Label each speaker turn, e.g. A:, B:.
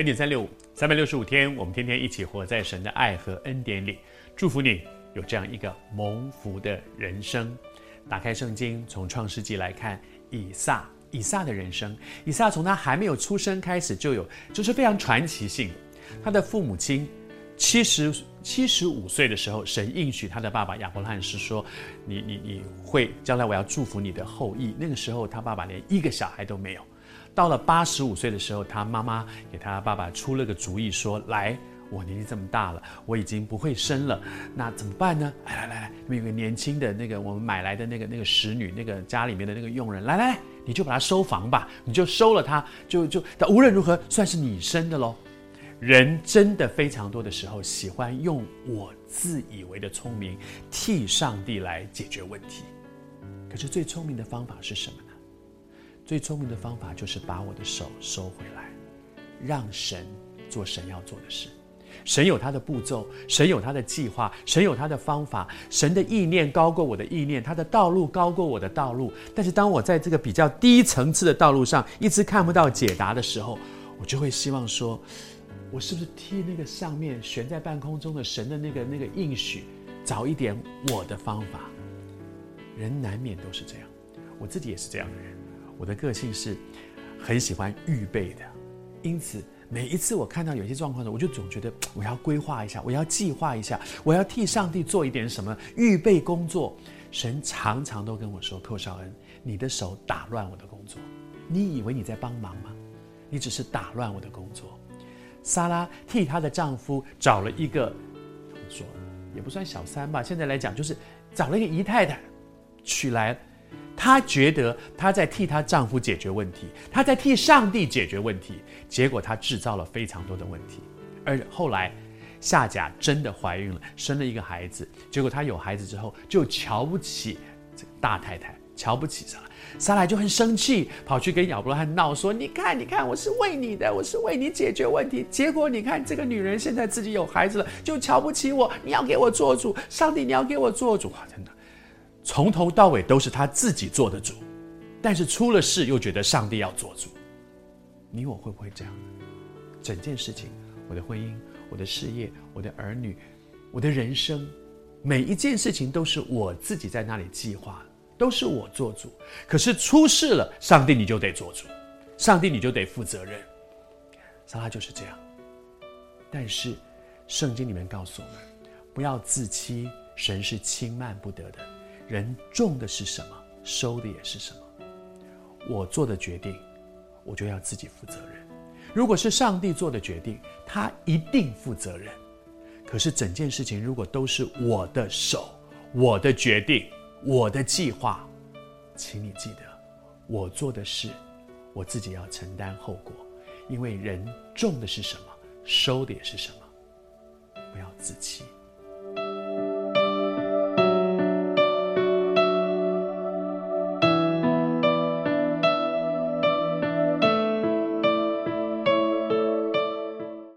A: 恩典三六五，三百六十五天，我们天天一起活在神的爱和恩典里。祝福你有这样一个蒙福的人生。打开圣经，从创世纪来看，以撒，以撒的人生，以撒从他还没有出生开始就有，就是非常传奇性。他的父母亲七十七十五岁的时候，神应许他的爸爸亚伯拉罕是说：“你你你会将来我要祝福你的后裔。”那个时候他爸爸连一个小孩都没有。到了八十五岁的时候，他妈妈给他爸爸出了个主意，说：“来，我年纪这么大了，我已经不会生了，那怎么办呢？来来来，那边有个年轻的那个我们买来的那个那个使女，那个家里面的那个佣人，来来，你就把她收房吧，你就收了她，就就，但无论如何算是你生的喽。人真的非常多的时候喜欢用我自以为的聪明替上帝来解决问题，可是最聪明的方法是什么？最聪明的方法就是把我的手收回来，让神做神要做的事。神有他的步骤，神有他的计划，神有他的方法。神的意念高过我的意念，他的道路高过我的道路。但是当我在这个比较低层次的道路上一直看不到解答的时候，我就会希望说，我是不是替那个上面悬在半空中的神的那个那个应许，找一点我的方法？人难免都是这样，我自己也是这样的人。我的个性是很喜欢预备的，因此每一次我看到有些状况的，我就总觉得我要规划一下，我要计划一下，我要替上帝做一点什么预备工作。神常常都跟我说：“寇绍恩，你的手打乱我的工作，你以为你在帮忙吗？你只是打乱我的工作。”莎拉替她的丈夫找了一个，怎么说也不算小三吧，现在来讲就是找了一个姨太太娶来。她觉得她在替她丈夫解决问题，她在替上帝解决问题，结果她制造了非常多的问题。而后来夏甲真的怀孕了，生了一个孩子，结果她有孩子之后就瞧不起这个大太太，瞧不起撒拉，撒拉就很生气，跑去跟亚伯拉罕闹说：“你看，你看，我是为你的，我是为你解决问题，结果你看这个女人现在自己有孩子了，就瞧不起我，你要给我做主，上帝你要给我做主啊！真的。”从头到尾都是他自己做的主，但是出了事又觉得上帝要做主。你我会不会这样？整件事情，我的婚姻、我的事业、我的儿女、我的人生，每一件事情都是我自己在那里计划，都是我做主。可是出事了，上帝你就得做主，上帝你就得负责任。撒拉就是这样。但是圣经里面告诉我们，不要自欺，神是轻慢不得的。人种的是什么，收的也是什么。我做的决定，我就要自己负责任。如果是上帝做的决定，他一定负责任。可是整件事情如果都是我的手、我的决定、我的计划，请你记得，我做的事，我自己要承担后果。因为人种的是什么，收的也是什么。不要自欺。